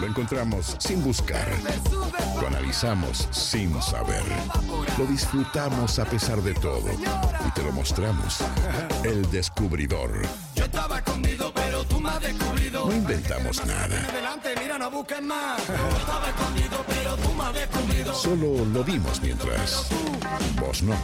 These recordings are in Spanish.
Lo encontramos sin buscar. Lo analizamos sin saber. Lo disfrutamos a pesar de todo. Y te lo mostramos. El descubridor. Yo estaba escondido, pero tú me has descubrido. No inventamos nada. Adelante, mira, no busques más. Yo estaba escondido, pero tú me has descubrido. Solo lo dimos mientras. Vos no.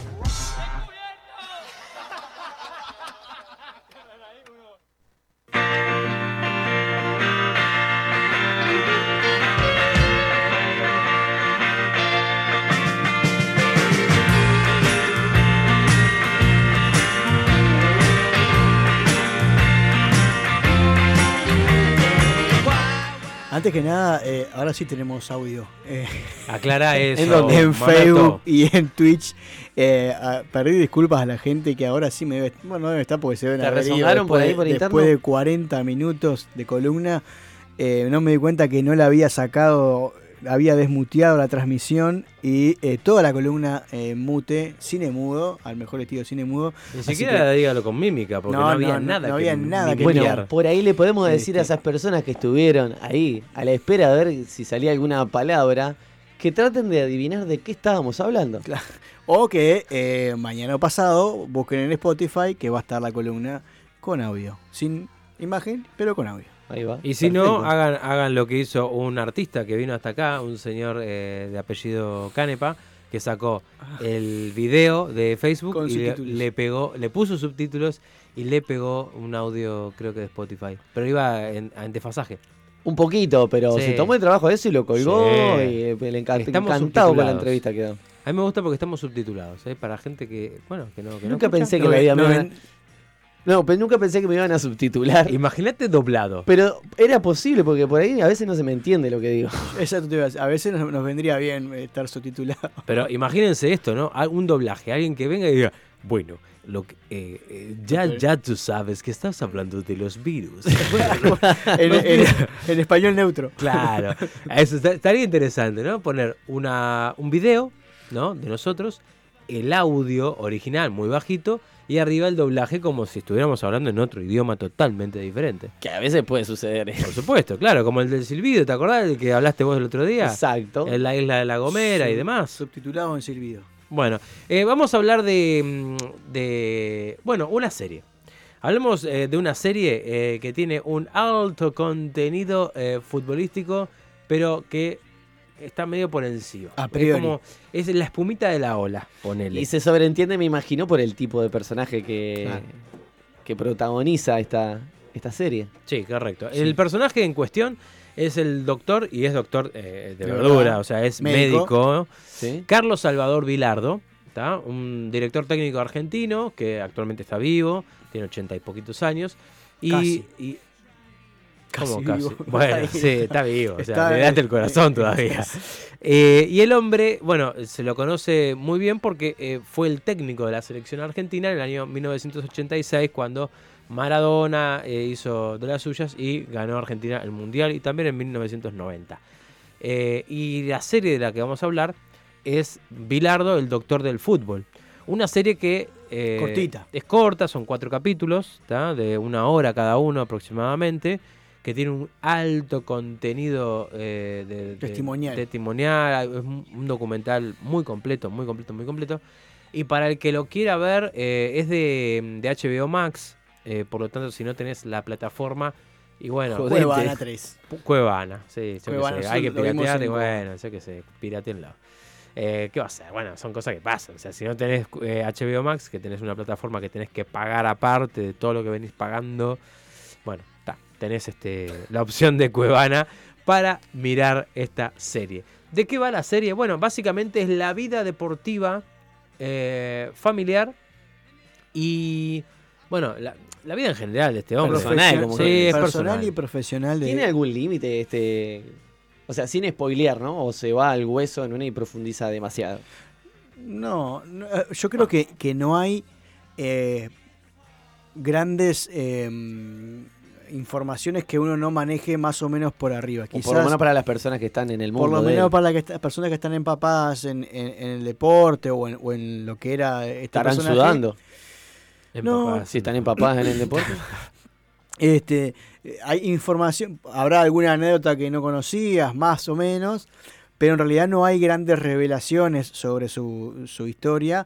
Que nada, eh, ahora sí tenemos audio. Eh, Aclara eso. en, donde- en Manato. Facebook y en Twitch. Eh, a- pedí disculpas a la gente que ahora sí me debe. Bueno, no debe estar porque se deben ¿Te haber ido rezongaron por después, ahí por después de 40 minutos de columna. no me di cuenta que no la había sacado, había desmuteado la transmisión y eh, toda la columna eh, mute, cine mudo, al mejor estilo cine mudo. Ni siquiera que- dígalo con mímica, porque no, No, había no, nada no que había nada que Bueno, por ahí le podemos decir a esas personas que estuvieron ahí, a la espera de ver si salía alguna palabra, que traten de adivinar de qué estábamos hablando. O que eh, mañana o pasado busquen en Spotify que va a estar la columna con audio. Sin imagen, pero con audio. Ahí va. Y si Perfecto. no, hagan, hagan lo que hizo un artista que vino hasta acá, un señor eh, de apellido Canepa, que sacó el video de Facebook Con y le, pegó, le puso subtítulos y le pegó un audio, creo que de Spotify. Pero iba en, en desfasaje. Un poquito, pero Sí. se tomó el trabajo de eso y lo colgó Sí. y eh, le encant- Estamos encantado con la entrevista quedó. A mí me gusta porque estamos subtitulados, ¿eh? para gente que, bueno, que no, que Nunca pensé que No la vida no me No, pero nunca pensé que me iban a subtitular. Imagínate doblado. Pero era posible porque por ahí a veces no se me entiende lo que digo. Exacto, te iba a decir. A veces nos, nos vendría bien eh, estar subtitulado. Pero imagínense esto, ¿no? Un doblaje, alguien que venga y diga, bueno, lo que, eh, eh, ya, ya tú sabes que estás hablando de los virus. en, en- en español neutro. claro, eso está- estaría interesante, ¿no? Poner una, un video, ¿no? De nosotros, el audio original muy bajito y arriba el doblaje como si estuviéramos hablando en otro idioma totalmente diferente. Que a veces puede suceder. ¿eh? Por supuesto, claro, como el del silbido, ¿te acordás del que hablaste vos el otro día? Exacto. En la isla de La Gomera y demás. Subtitulado en silbido. Bueno, eh, vamos a hablar de, mm, de, bueno, una serie. Hablemos eh, de una serie eh, que tiene un alto contenido eh, futbolístico, pero que está medio por encima. A Es priori. como- Es, la espumita de la ola, ponele. Y se sobreentiende, me imagino, por el tipo de personaje que, Claro. que protagoniza esta, esta serie. Sí, correcto. El personaje en cuestión es el doctor, y es doctor eh, de De verdura, verdad. o sea, es Médico. médico ¿Sí? Carlos Salvador Vilardo, ¿tá? un director técnico argentino que actualmente está vivo, tiene ochenta y poquitos años. Y, Casi. y- Casi ¿cómo vivo. casi? Bueno, sí, está vivo, o sea, le date el corazón todavía. Eh, y el hombre, bueno, se lo conoce muy bien porque eh, fue el técnico de la selección argentina en el año 1986 cuando Maradona eh, hizo de las suyas y ganó Argentina el Mundial y también en 1990. Eh, y la serie de la que vamos a hablar es Bilardo, el doctor del fútbol. Una serie que Cortita. es corta, son cuatro capítulos, ¿tá? de una hora cada uno aproximadamente, que tiene un alto contenido eh, de, de- Testimonial. testimonial, es un documental muy completo, muy completo, muy completo. Y para el que lo quiera ver, eh, es de, de HBO Max, eh, por lo tanto, si no tenés la plataforma, y bueno. Cuevana 3. Cuevana, sí, yo Cuevana, sé, hay que piratear y en- bueno, yo qué sé, piratenlo. Eh, ¿Qué va a ser? Bueno, son cosas que pasan. O sea, si no tenés eh, HBO Max, que tenés una plataforma que tenés que pagar aparte de todo lo que venís pagando, bueno, tenés este, la opción de Cuevana para mirar esta serie. ¿De qué va la serie? Bueno, básicamente es la vida deportiva eh, familiar y, bueno, la, la vida en general de este hombre. Personal, como Sí, que- es personal, personal. y profesional de. ¿Tiene algún límite este.? O sea, sin spoilear, ¿no? O se va al hueso en una y profundiza demasiado. No, no, eh, yo creo que, que no hay eh, grandes eh, informaciones que uno no maneje más o menos por arriba. O Quizás, por lo menos para las personas que están en el mundo. por lo menos para las personas que están empapadas en, en- en el deporte o en, o en lo que era este Estarán personaje. sudando. No, Empapadas. Si están empapadas en el deporte. Este, hay información, habrá alguna anécdota que no conocías, más o menos, pero en realidad no hay grandes revelaciones sobre su, su historia,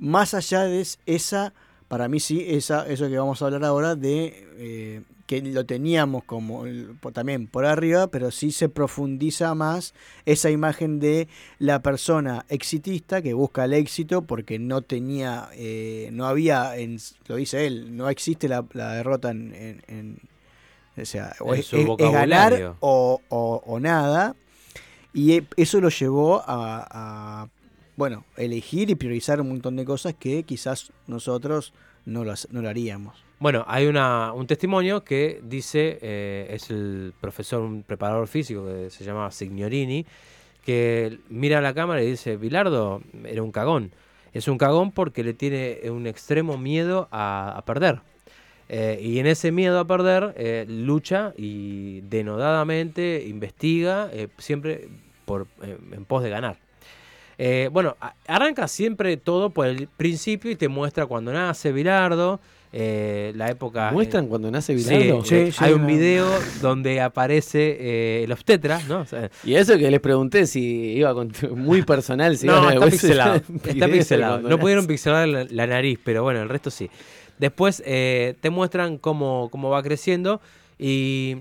más allá de es- esa, para mí sí, esa, eso que vamos a hablar ahora, de eh, que lo teníamos como también por arriba, pero sí se profundiza más esa imagen de la persona exitista que busca el éxito porque no tenía, eh, no había, en, lo dice él, no existe la, la derrota en, en- en- o sea, o es, su es- es ganar o, o- o nada. Y e- eso lo llevó a, a, bueno, elegir y priorizar un montón de cosas que quizás nosotros no lo, no lo haríamos. Bueno, hay una, un testimonio que dice, eh, es el profesor, un preparador físico que se llama Signorini, que mira a la cámara y dice, Bilardo era un cagón. Es un cagón porque le tiene un extremo miedo a, a perder. Eh, y en ese miedo a perder, eh, lucha y denodadamente investiga, eh, siempre por, eh, en pos de ganar. Eh, bueno, arranca siempre todo por el principio y te muestra cuando nace Bilardo, eh, la época... ¿Muestran cuando nace Bilardo? Sí, eh, sí, hay un video donde aparece eh, el obstetra, ¿no? O sea, Y eso que les pregunté si iba con muy personal. Si no, iban a está pixelado. el Está pixelado. No nace. pudieron pixelar la, la nariz, pero bueno, el resto sí. Después eh, te muestran cómo, cómo va creciendo y,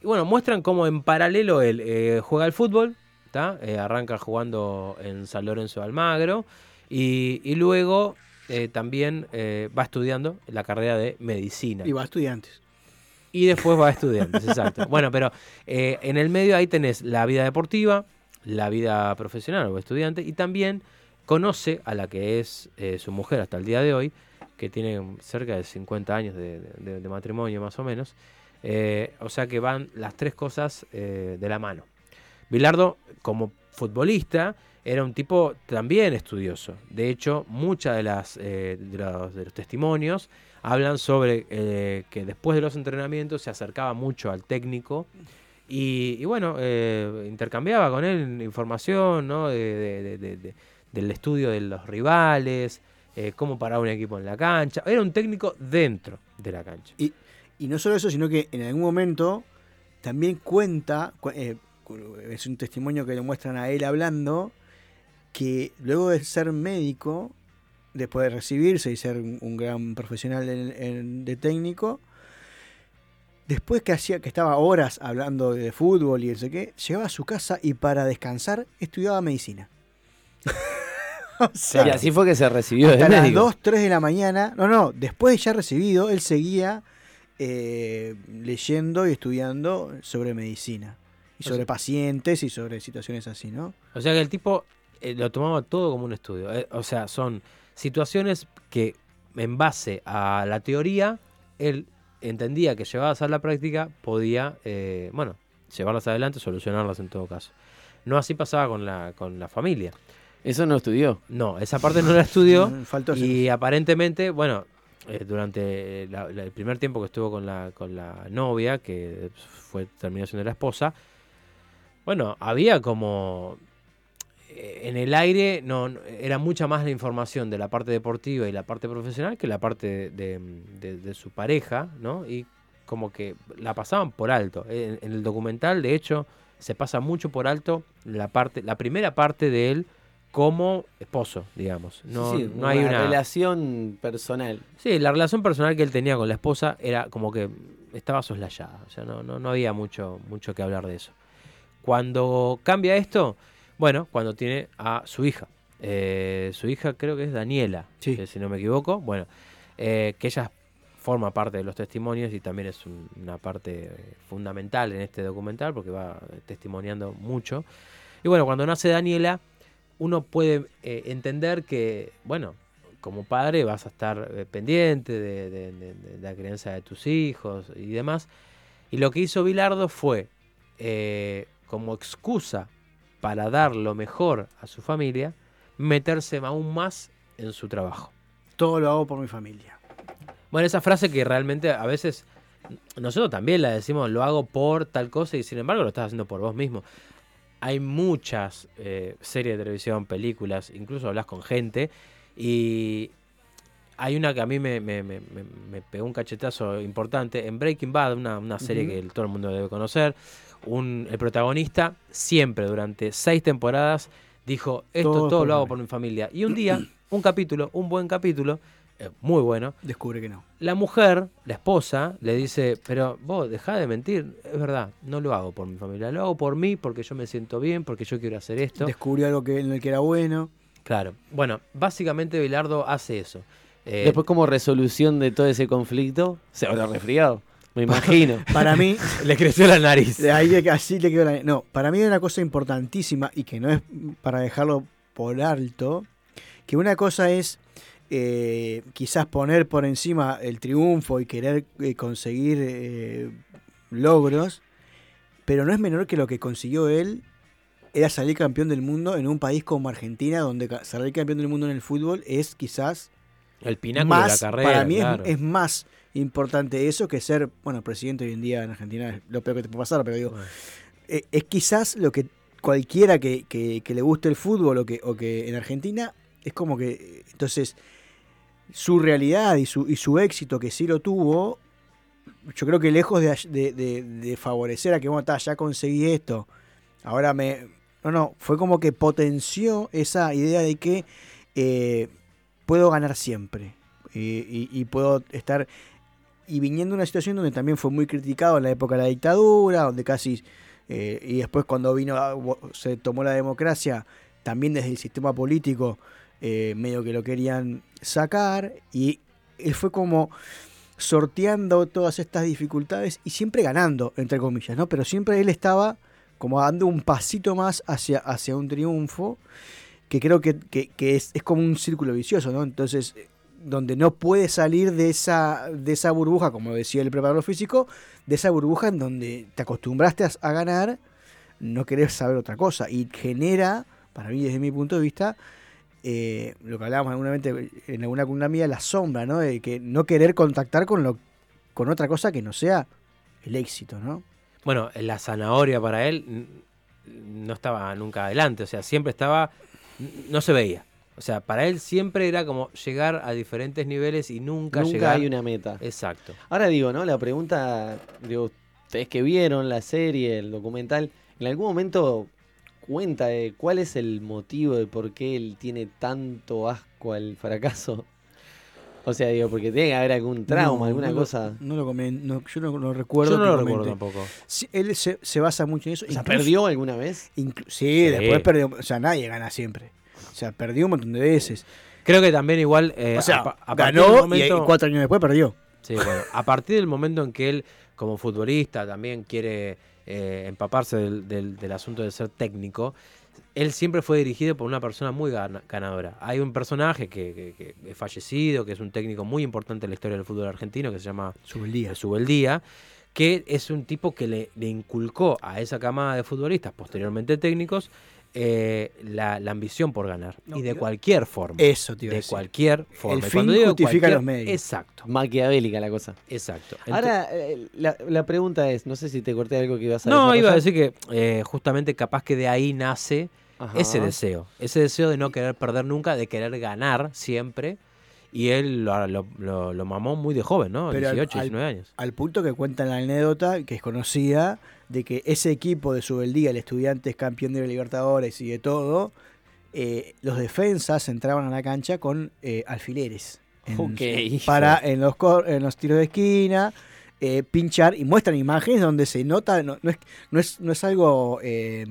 y bueno, muestran cómo en paralelo él eh, juega al fútbol, ¿tá? Eh, arranca jugando en San Lorenzo de Almagro y, y luego eh, también eh, va estudiando la carrera de medicina. Y va a estudiantes. Y después va a estudiantes, exacto. Bueno, pero eh, en el medio ahí tenés la vida deportiva, la vida profesional o estudiante, y también conoce a la que es su mujer hasta el día de hoy, que tiene cerca de 50 años de, de- de matrimonio más o menos. O sea que van las tres cosas de la mano. Bilardo, como futbolista, era un tipo también estudioso. De hecho, muchas de eh, de los, testimonios hablan sobre eh, que después de los entrenamientos se acercaba mucho al técnico y, y bueno, eh, intercambiaba con él información ¿no? de- de- de- de- de- del estudio de los rivales, cómo parar un equipo en la cancha. Era un técnico dentro de la cancha. Y no solo eso, sino que en algún momento también cuenta, cu- cu- es un testimonio que le muestran a él hablando, que luego de ser médico, después de recibirse y ser un, gran profesional de técnico, después que hacía que estaba horas hablando de fútbol y no sé qué, llegaba a su casa y para descansar estudiaba medicina. o sea, Y así fue que se recibió de hasta las médico. 2, 3 de la mañana. No, no, después de ya recibido, él seguía eh, leyendo y estudiando sobre medicina. Y O sobre sea- pacientes y sobre situaciones así, ¿no? O sea que el tipo eh, lo tomaba todo como un estudio. Eh, o sea, son situaciones que en base a la teoría, él entendía que llevadas a la práctica podía, eh, bueno, llevarlas adelante, solucionarlas en todo caso. No así pasaba con la, con la familia. Eso no estudió. No, esa parte no la estudió. Mm, Faltó Y aparentemente, bueno, eh, durante la- la- el primer tiempo que estuvo con la, con la novia, que fue terminación de la esposa, bueno, había como en el aire no, no- era mucha más la información de la parte deportiva y la parte profesional que la parte de, de- de su pareja, ¿no? Y como que la pasaban por alto. En, en el documental, de hecho, se pasa mucho por alto la parte, la primera parte de él como esposo, digamos. No, Sí, sí, no hay una relación personal. Sí, la relación personal que él tenía con la esposa era como que estaba soslayada. O sea, no, no, no había mucho, mucho que hablar de eso. Cuando cambia esto, bueno, cuando tiene a su hija. Eh, su hija creo que es Daniela, Sí. que si no me equivoco. Bueno, eh, que ella forma parte de los testimonios y también es un- una parte eh, fundamental en este documental porque va testimoniando mucho. Y bueno, cuando nace Daniela, uno puede eh, entender que, bueno, como padre vas a estar eh, pendiente de, de- de- de la crianza de tus hijos y demás. Y lo que hizo Bilardo fue, eh, como excusa para dar lo mejor a su familia, meterse aún más en su trabajo. Todo lo hago por mi familia. Bueno, esa frase que realmente a veces nosotros también la decimos, lo hago por tal cosa y sin embargo lo estás haciendo por vos mismo. Hay muchas eh, series de televisión, películas, incluso hablas con gente y hay una que a mí me, me- me- me- me pegó un cachetazo importante. En Breaking Bad, una, una serie que todo el mundo debe conocer, un, el protagonista siempre durante seis temporadas dijo, esto Todo lo hago mí". por mi familia. Y un día, un capítulo, un buen capítulo, eh, muy bueno, Descubre que no. la mujer, la esposa, le dice, pero vos dejá de mentir, es verdad, no lo hago por mi familia, lo hago por mí, porque yo me siento bien, porque yo quiero hacer esto. Descubrió algo que, en el que era bueno. Claro, bueno, básicamente Bilardo hace eso. Eh, Después, como resolución de todo ese conflicto, se habrá resfriado. Me imagino. Para mí, le creció la nariz. de ahí así le quedó la. No, para mí hay una cosa importantísima y que no es para dejarlo por alto. Que una cosa es eh, quizás poner por encima el triunfo y querer eh, conseguir eh, logros, pero no es menor que lo que consiguió él era salir campeón del mundo en un país como Argentina, donde salir campeón del mundo en el fútbol es quizás El pináculo más, de la carrera. para mí es, más importante eso que ser, bueno, presidente hoy en día en Argentina es lo peor que te puede pasar, pero digo, Bueno. eh, es quizás lo que cualquiera que, que- que le guste el fútbol o que, o que en Argentina es como que, eh, entonces, su realidad y su, y su éxito que sí lo tuvo, yo creo que lejos de, ay- de- de- de favorecer a que, bueno, ya conseguí esto, ahora me... No, no, fue como que potenció esa idea de que eh, puedo ganar siempre y, y- y puedo estar... Y viniendo de una situación donde también fue muy criticado en la época de la dictadura, donde casi... eh, y después cuando vino a- se tomó la democracia, también desde el sistema político, eh, medio que lo querían sacar, y él fue como sorteando todas estas dificultades y siempre ganando, entre comillas, ¿no? Pero siempre él estaba como dando un pasito más hacia, hacia un triunfo, que creo que, que- que es, es como un círculo vicioso, ¿no? Entonces, eh, donde no puede salir de esa, de esa burbuja, como decía el preparador físico, de esa burbuja en donde te acostumbraste a, ganar, no querés saber otra cosa, y genera, para mí desde mi punto de vista, eh, lo que hablábamos alguna vez en alguna columna mía, la sombra, ¿no? De que no querer contactar con lo con otra cosa que no sea el éxito, ¿no? Bueno, la zanahoria para él no estaba nunca adelante, o sea, siempre estaba, no se veía. O sea, para él siempre era como llegar a diferentes niveles y nunca, Nunca llegar. hay una meta. Exacto. Ahora digo, ¿no? La pregunta, digo, ustedes que vieron la serie, el documental, ¿en algún momento cuenta de cuál es el motivo de por qué él tiene tanto asco al fracaso? O sea, digo, porque tiene que haber algún trauma, No, alguna no lo- cosa. no lo comen- no, yo no lo recuerdo. Yo no lo recuerdo tampoco. Sí, él se, se basa mucho en eso. O sea, incluso- ¿perdió alguna vez? sí, después perdió. O sea, nadie gana siempre. O sea, perdió un montón de veces. Creo que también igual... eh, o sea, a pa- a partir ganó y- cuatro años después perdió. Sí, bueno, a partir del momento en que él, como futbolista, también quiere eh, empaparse del, del- del asunto de ser técnico, él siempre fue dirigido por una persona muy gana- ganadora. Hay un personaje que, que- que es fallecido, que es un técnico muy importante en la historia del fútbol argentino, que se llama Subeldía. Subeldía, que es un tipo que le, le inculcó a esa camada de futbolistas, posteriormente técnicos, eh, la, la ambición por ganar. No, y de cualquier forma. Eso, tío. de cualquier forma. El Y cuando fin digo justifica cualquier- los medios. Exacto, Maquiavélica la cosa. exacto. Ahora, eh, la, la pregunta es, no sé si te corté algo que ibas a No, iba a decir que eh, justamente capaz que de ahí nace Ajá. ese deseo. Ese deseo de no querer perder nunca, de querer ganar siempre. Y él lo, lo- lo- lo mamó muy de joven, ¿no? Pero al- 18, al- 19 años. Al punto que cuentan la anécdota, que es conocida, de que ese equipo de Subeldía, el estudiante es campeón de la Libertadores y de todo, eh, los defensas entraban a la cancha con eh, alfileres. en- para en los, cor- en los tiros de esquina, eh, pinchar y muestran imágenes donde se nota, no, no es, no, es, no es algo eh,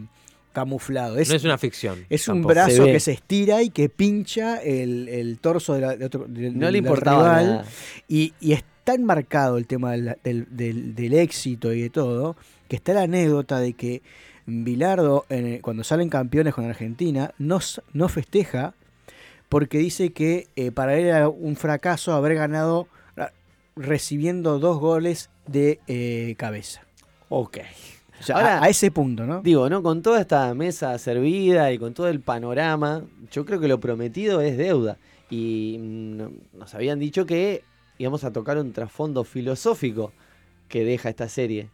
camuflado, es, no es una ficción. es un tampoco. Brazo que se estira y que pincha el, el torso de la- de otro, del- No le del importaba rival. nada. Y, y es tan marcado el tema del, del- del- del éxito y de todo, que está la anécdota de que Bilardo, cuando salen campeones con Argentina, no, no festeja porque dice que eh, para él era un fracaso haber ganado ah, recibiendo dos goles de eh, cabeza. Ok. O sea, Ahora- a, a ese punto, ¿no? Digo, ¿no? Con toda esta mesa servida y con todo el panorama, yo creo que lo prometido es deuda. Y mm, no- nos habían dicho que íbamos a tocar un trasfondo filosófico que deja esta serie.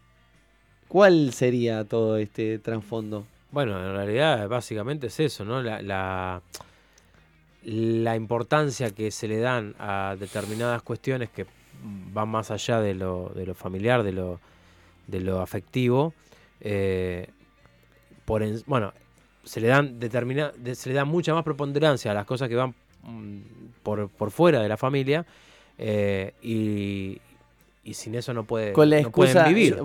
¿Cuál sería todo este trasfondo? Bueno, en realidad básicamente es eso, ¿no? La, la- la importancia que se le dan a determinadas cuestiones que van más allá de lo, de lo familiar, de lo, de lo afectivo, eh, por en- bueno, se le dan determina, de- se le da mucha más preponderancia a las cosas que van mm, por, por fuera de la familia eh, y, y sin eso no puede la no pueden excusa. vivir,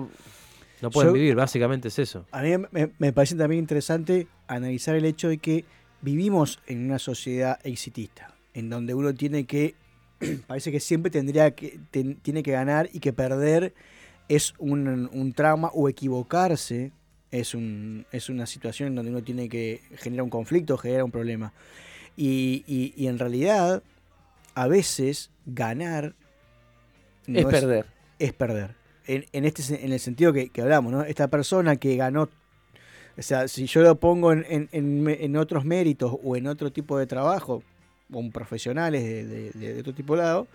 no pueden Yo- vivir, básicamente es eso. A mí me, me parece también interesante analizar el hecho de que vivimos en una sociedad exitista, en donde uno tiene que, parece que siempre tendría que, ten- tiene que ganar y que perder es un, un trauma o equivocarse es, un, es una situación en donde uno tiene que generar un conflicto, generar un problema. Y, y- y en realidad, a veces ganar no Es perder. es perder. En, este en el sentido que, que hablamos, ¿no? Esta persona que ganó, o sea, si yo lo pongo en, en- otros méritos o en otro tipo de trabajo, con profesionales de, otro tipo de lado,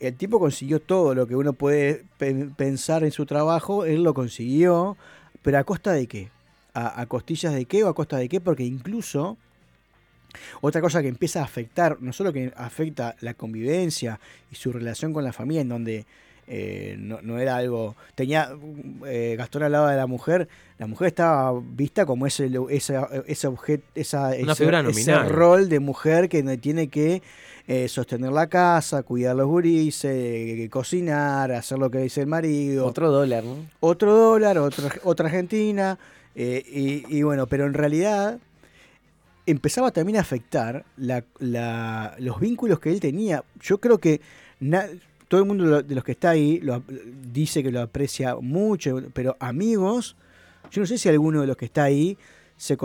el tipo consiguió todo lo que uno puede pe- pensar en su trabajo, él lo consiguió, pero a costa de qué? A costillas de qué o a costa de qué? Porque incluso otra cosa que empieza a afectar, no solo que afecta la convivencia y su relación con la familia, en donde eh, no, no era algo. Tenía. eh, Gastón hablaba de la mujer. La mujer estaba vista como ese, ese, ese objeto, esa, Una ese, ese rol de mujer que no tiene que eh, sostener la casa, cuidar los gurises, eh, cocinar, hacer lo que dice el marido Otro dólar, ¿no? otro dólar, otra, otra Argentina, eh, y, y bueno, pero en realidad empezaba también a afectar la- la- los vínculos que él tenía. Yo creo que na- todo el mundo de los que está ahí lo dice que lo aprecia mucho, pero amigos, yo no sé si alguno de los que está ahí se eh,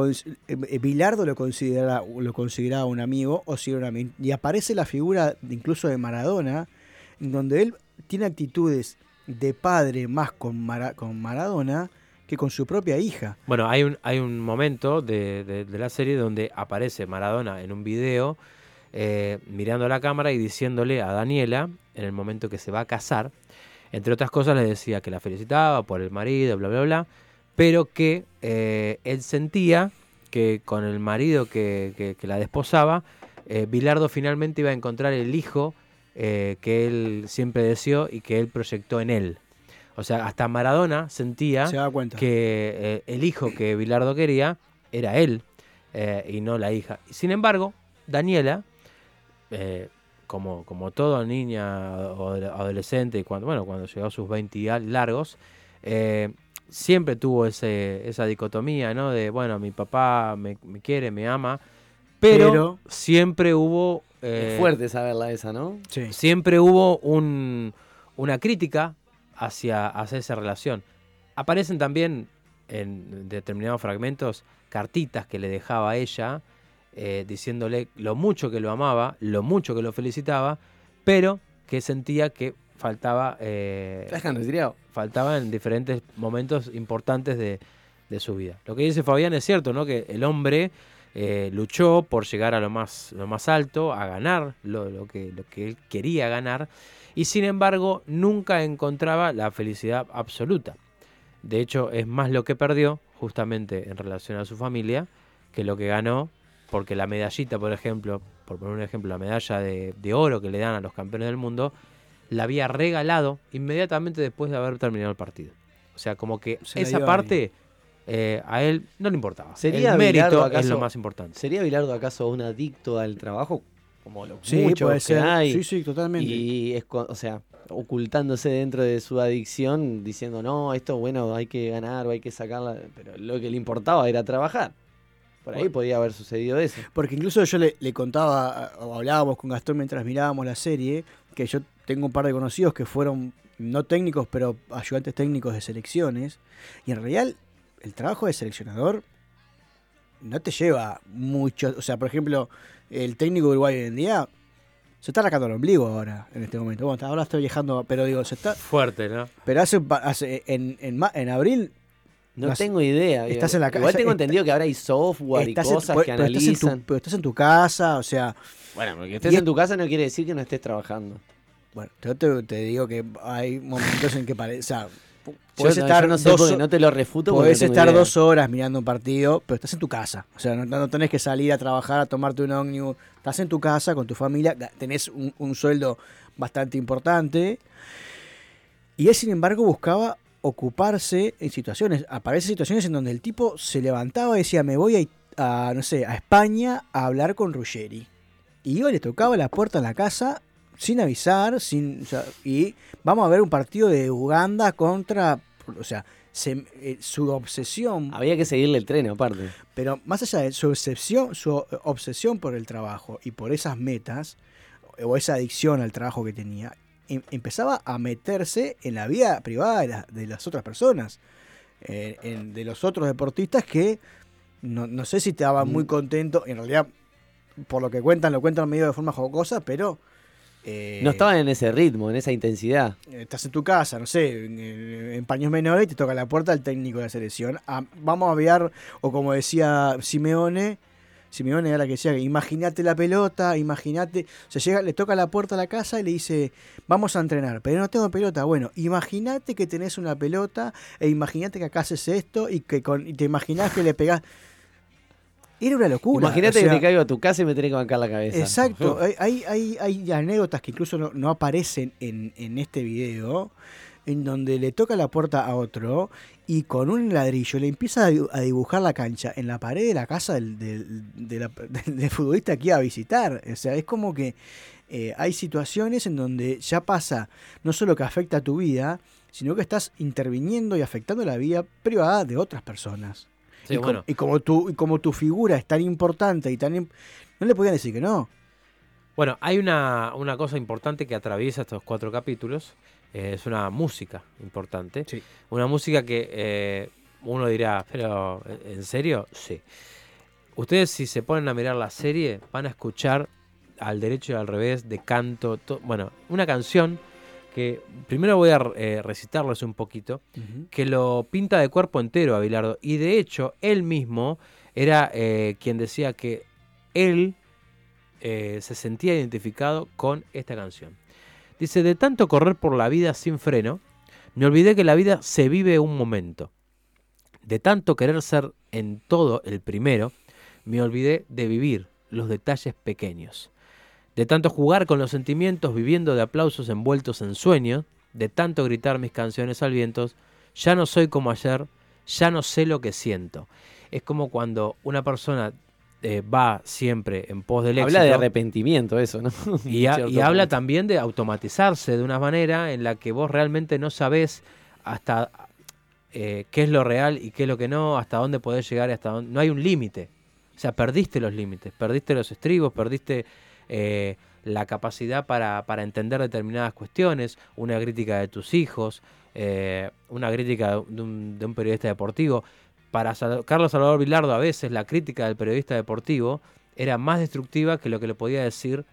eh, Bilardo lo considera lo consideraba un amigo o si era un amigo y aparece la figura incluso de Maradona en donde él tiene actitudes de padre más con, con Maradona que con su propia hija. Bueno, hay un, hay un momento de, de- de la serie donde aparece Maradona en un video eh, mirando a la cámara y diciéndole a Daniela, en el momento que se va a casar, entre otras cosas le decía que la felicitaba por el marido, bla, bla, bla, pero que eh, él sentía que con el marido que, que- que la desposaba, eh, Bilardo finalmente iba a encontrar el hijo eh, que él siempre deseó y que él proyectó en él. O sea, hasta Maradona sentía Se que eh, el hijo que Bilardo quería era él eh, y no la hija. Sin embargo, Daniela, eh, como, como toda niña o ado- adolescente, cuando, bueno, cuando llegó a sus 20 y al- largos, eh, siempre tuvo ese, esa dicotomía, ¿no? De, bueno, mi papá me, me quiere, me ama, pero, Pero- siempre hubo... eh, es fuerte saberla esa, ¿no? Sí. siempre hubo un- una crítica hacia, hacia esa relación. Aparecen también en determinados fragmentos cartitas que le dejaba a ella eh, diciéndole lo mucho que lo amaba, lo mucho que lo felicitaba, pero que sentía que faltaba, eh, faltaba en diferentes momentos importantes de, de su vida. Lo que dice Fabián es cierto, ¿no? Que el hombre eh, luchó por llegar a lo más, lo más alto, a ganar lo, lo que, lo que él quería ganar, y sin embargo nunca encontraba la felicidad absoluta. De hecho, es más lo que perdió, justamente en relación a su familia, que lo que ganó, porque la medallita, por ejemplo, por poner un ejemplo, la medalla de, de oro que le dan a los campeones del mundo, la había regalado inmediatamente después de haber terminado el partido. O sea, como que Se esa a parte eh, a él no le importaba. ¿Sería el mérito Bilardo es lo más importante. ¿Sería Bilardo acaso un adicto al trabajo? Como los Sí, muchos que ser. hay. Sí, sí, totalmente. Y es, co- o sea, ocultándose dentro de su adicción, diciendo, no, esto, bueno, hay que ganar o hay que sacarla. Pero lo que le importaba era trabajar. Por ahí Bueno. podía haber sucedido eso. Porque incluso yo le, le contaba, o hablábamos con Gastón mientras mirábamos la serie, que yo tengo un par de conocidos que fueron no técnicos, pero ayudantes técnicos de selecciones. Y en realidad el trabajo de seleccionador no te lleva mucho. O sea, por ejemplo, el técnico de Uruguay hoy en día se está arrancando el ombligo ahora, en este momento. Bueno, ahora estoy viajando, pero digo, se está. Fuerte, ¿no? Pero hace, hace en, en, en abril No Las- tengo idea. estás en la ca- Igual tengo está- entendido que ahora hay software y en- cosas pero- que pero estás en tu- analizan. pero estás en tu casa, o sea. Bueno, porque estés en tu casa no quiere decir que no estés trabajando. Bueno, yo te, te digo que hay momentos en que parece. O sea, Podés no, estar no sé dos no te lo refuto. Podés no estar idea. dos horas mirando un partido, pero estás en tu casa. O sea, no, no tenés que salir a trabajar, a tomarte un ómnibus. Estás en tu casa con tu familia, tenés un, un sueldo bastante importante. Y él, sin embargo, buscaba ocuparse en situaciones. Aparece situaciones en donde el tipo se levantaba y decía, me voy a, no sé, a España a hablar con Ruggeri. Y iba y le tocaba la puerta en la casa sin avisar, sin, o sea, y vamos a ver un partido de Uganda contra, o sea, se- eh, su obsesión, Había que seguirle el tren, aparte. pero más allá de su obsesión, su obsesión por el trabajo y por esas metas, o esa adicción al trabajo que tenía, em- empezaba a meterse en la vida privada de, la- de las otras personas, eh, en- de los otros deportistas que no, no sé si estaban muy Mm. contentos, en realidad, por lo que cuentan, lo cuentan medio de forma jocosa, pero... eh, No estaban en ese ritmo, en esa intensidad. estás en tu casa, no sé, en, en paños menores y te toca la puerta el técnico de la selección. Ah, vamos a aviar, o como decía Simeone, Simeone era la que decía, imagínate la pelota, imagínate, o sea, llega, le toca la puerta a la casa y le dice, vamos a entrenar, pero no tengo pelota. Bueno, imagínate que tenés una pelota e imagínate que acá haces esto y que con, y te imaginás que le pegás. Era una locura. Imagínate o sea, que te caigo a tu casa y me tenés que bancar la cabeza. Exacto, hay, hay, hay, hay anécdotas que incluso no, no aparecen en, en este video, en donde le toca la puerta a otro y con un ladrillo le empieza a dibu- a dibujar la cancha en la pared de la casa del, del, futbolista que iba a visitar. O sea, es como que eh, hay situaciones en donde ya pasa no solo que afecta a tu vida, sino que estás interviniendo y afectando la vida privada de otras personas. Sí, y, bueno. y como tu, y como tu figura es tan importante y tan... No le podían decir que no. Bueno, hay una, una cosa importante que atraviesa estos cuatro capítulos. Eh, es una música importante. Sí. Una música que eh, uno dirá, pero ¿en en serio? Sí. Ustedes si se ponen a mirar la serie van a escuchar al derecho y al revés de canto. to- bueno, una canción que primero voy a eh, recitarles un poquito que lo pinta de cuerpo entero a Bilardo. Y de hecho, él mismo era quien decía que él se sentía identificado con esta canción. Dice, de tanto correr por la vida sin freno, me olvidé que la vida se vive un momento. De tanto querer ser en todo el primero, me olvidé de vivir los detalles pequeños. De tanto jugar con los sentimientos viviendo de aplausos envueltos en sueños, de tanto gritar mis canciones al viento, ya no soy como ayer, ya no sé lo que siento. Es como cuando una persona eh, va siempre en pos del éxito. Habla de arrepentimiento eso, ¿no? Y, habla también de automatizarse de una manera en la que vos realmente no sabés hasta eh, qué es lo real y qué es lo que no, hasta dónde podés llegar y hasta dónde. No hay un límite. O sea, perdiste los límites, perdiste los estribos, perdiste eh, la capacidad para, para entender determinadas cuestiones, una crítica de tus hijos, eh, una crítica de un, de un periodista deportivo. Para Carlos Salvador Vilardo, a veces la crítica del periodista deportivo era más destructiva que lo que le podía decir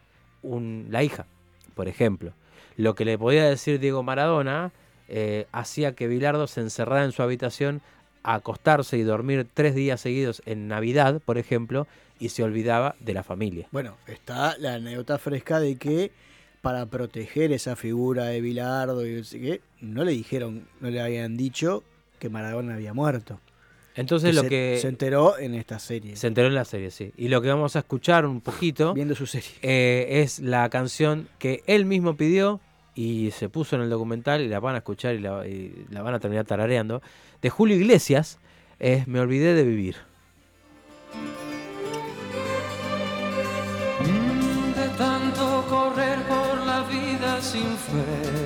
un- la hija, por ejemplo. Lo que le podía decir Diego Maradona eh, hacía que Bilardo se encerrara en su habitación a acostarse y dormir tres días seguidos en Navidad, por ejemplo, y se olvidaba de la familia. Bueno, está la anécdota fresca de que para proteger esa figura de Bilardo y no le dijeron, no le habían dicho que Maradona había muerto. Entonces lo se, que se enteró en esta serie, se enteró en la serie, sí. Y lo que vamos a escuchar un poquito viendo su serie. eh, es la canción que él mismo pidió y se puso en el documental y la van a escuchar y la, y la van a terminar tarareando, de Julio Iglesias, es Me olvidé de vivir. De tanto correr por la vida sin freno,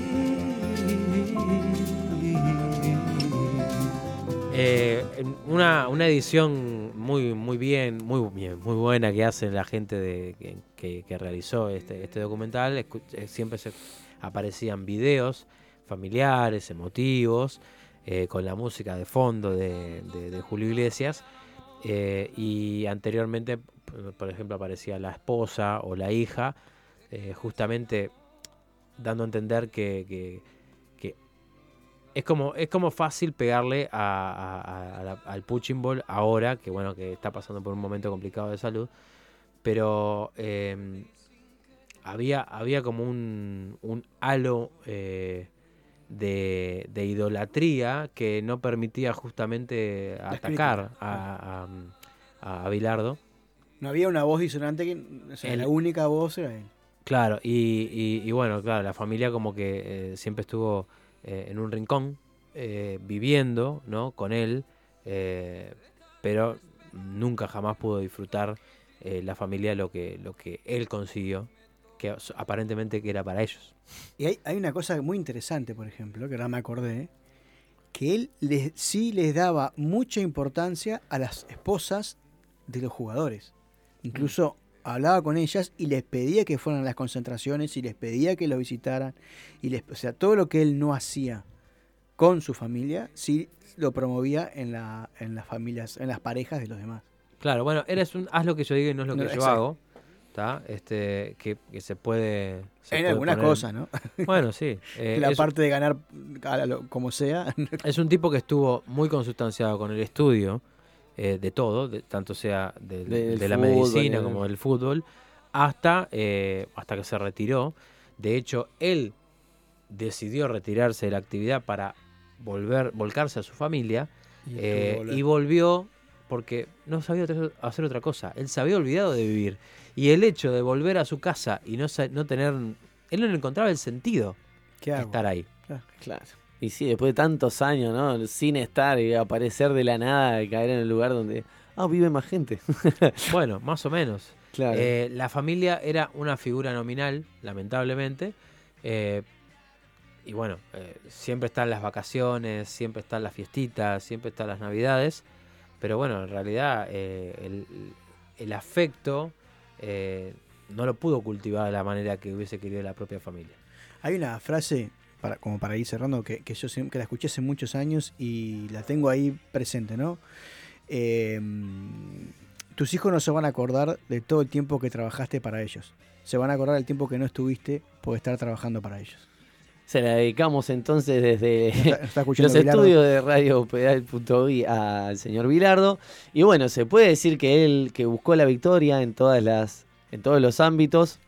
Eh, una, una edición muy, muy bien, muy bien, muy buena que hace la gente de, que, realizó este, este documental. Eh, siempre aparecían videos familiares, emotivos, eh, con la música de fondo de, Julio Iglesias. y anteriormente, por ejemplo, aparecía la esposa o la hija, justamente dando a entender que es como, es como fácil pegarle a- al punching ball ahora, que bueno, que está pasando por un momento complicado de salud, pero eh, había, había como un, un halo eh, de, de idolatría que no permitía justamente atacar a, a, a Bilardo. No había una voz disonante que o sea, El- la única voz era él. Claro, y, y- y bueno, claro, la familia como que eh, siempre estuvo eh, en un rincón, eh, viviendo, ¿no? Con él, eh, pero nunca jamás pudo disfrutar la familia lo que, lo que él consiguió, que aparentemente que era para ellos. Y hay, hay una cosa muy interesante, por ejemplo, que ahora me acordé, que él les, sí les daba mucha importancia a las esposas de los jugadores. Incluso hablaba con ellas y les pedía que fueran a las concentraciones y les pedía que lo visitaran. Y les, o sea, todo lo que él no hacía con su familia, sí lo promovía en, la, en las familias, en las parejas de los demás. Claro, bueno, eres un haz lo que yo digo y no es lo que No, yo exacto. hago, ¿tá? Este, que, que se puede... se en puede algunas poner- cosas, ¿no? Bueno, sí. eh, la parte de ganar a lo- como sea. Es un tipo que estuvo muy consustanciado con el estudio eh, de todo, de- tanto sea de la fútbol, medicina eh. como del fútbol, hasta, eh, hasta que se retiró. De hecho, él decidió retirarse de la actividad para volver, volcarse a su familia eh, y volvió porque no sabía hacer otra cosa. Él se había olvidado de vivir. Y el hecho de volver a su casa y no, no tener... Él no encontraba el sentido ¿Qué de estar ahí. Claro. Y sí, después de tantos años, ¿no? Sin estar y aparecer de la nada, y caer en el lugar donde. Ah, vive más gente. Bueno, más o menos. claro. Eh, la familia era una figura nominal, lamentablemente. eh, y bueno, eh, siempre están las vacaciones, siempre están las fiestitas, siempre están las navidades. Pero bueno, en realidad eh, el, el afecto eh, no lo pudo cultivar de la manera que hubiese querido la propia familia. Hay una frase, para, como para ir cerrando, que, que yo que la escuché hace muchos años y la tengo ahí presente, ¿no? Eh, tus hijos no se van a acordar de todo el tiempo que trabajaste para ellos. Se van a acordar del tiempo que no estuviste por estar trabajando para ellos. Se la dedicamos entonces desde Está, está escuchando los Bilardo. estudios de Radio al señor Vilardo. Y bueno, se puede decir que él que buscó la victoria en todas las, en todos los ámbitos.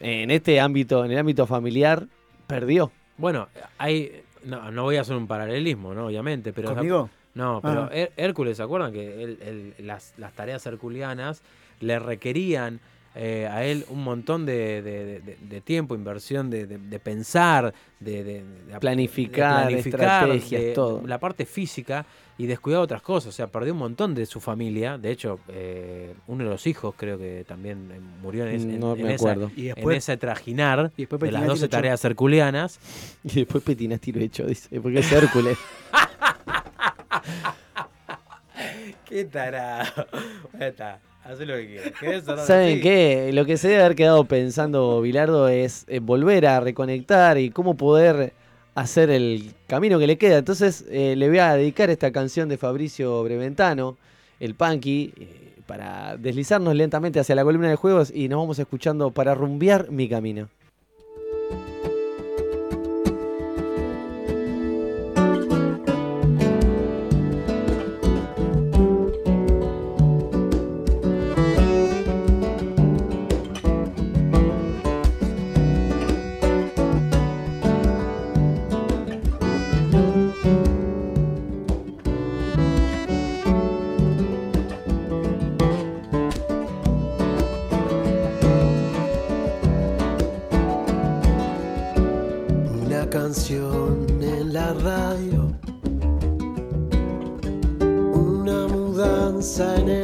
En este ámbito, en el ámbito familiar, perdió. Bueno, hay. No, no voy a hacer un paralelismo, ¿no? Obviamente, pero. ¿Conmigo? No, pero Ah. Her- Hércules, ¿se acuerdan que él- él- las, las tareas herculianas le requerían eh, a él un montón de, de- de- de- de tiempo, inversión, de, pensar, de, de- de- Planificar, estrategias, de- todo. La parte física y descuidar otras cosas. O sea, perdió un montón de su familia. De hecho, eh, uno de los hijos creo que también eh, murió en, ese- en- no en me esa- acuerdo. Y en después, ese trajinar y después de las Petinati 12 lo echó. tareas herculianas. Y después Petinas tiro hecho, dice, porque es Hércules. Qué tarado. Está, haz lo que quieras. ¿Querés cerrar ¿Saben así? qué? Lo que se debe haber quedado pensando Bilardo es eh, volver a reconectar y cómo poder hacer el camino que le queda. Entonces eh, le voy a dedicar esta canción de Fabricio Breventano, el Punky, eh, para deslizarnos lentamente hacia la columna de juegos y nos vamos escuchando para rumbear mi camino. Canción en la radio, una mudanza en el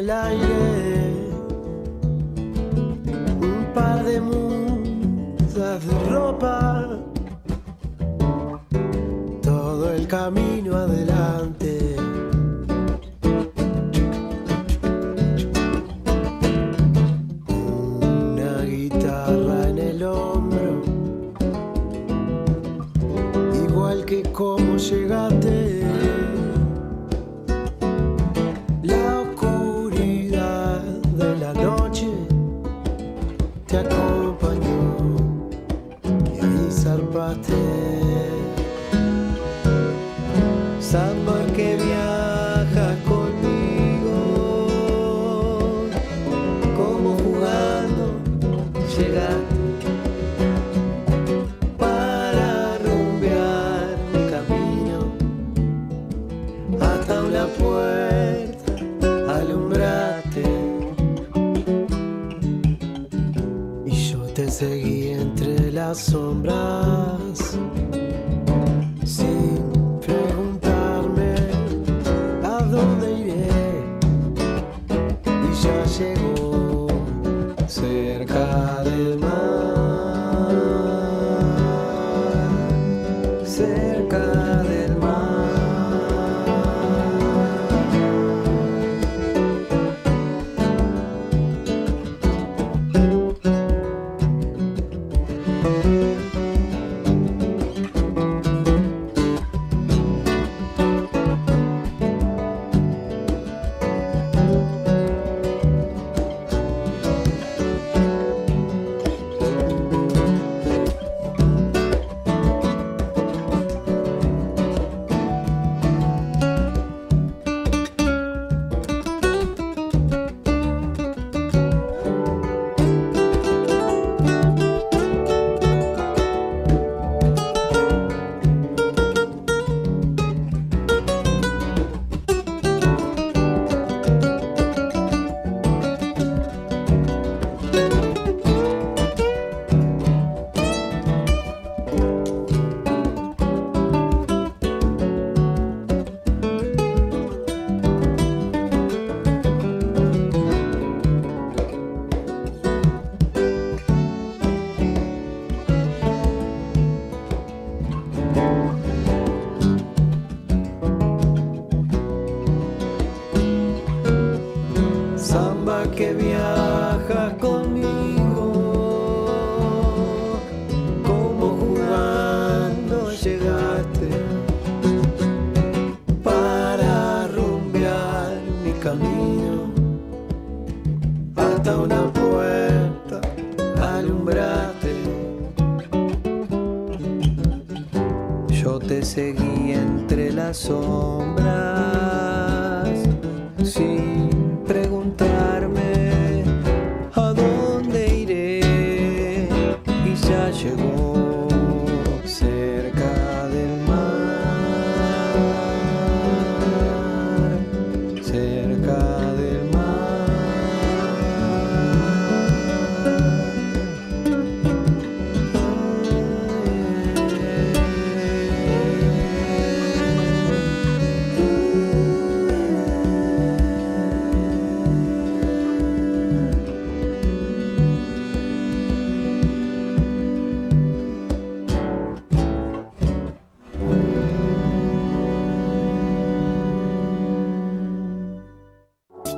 entre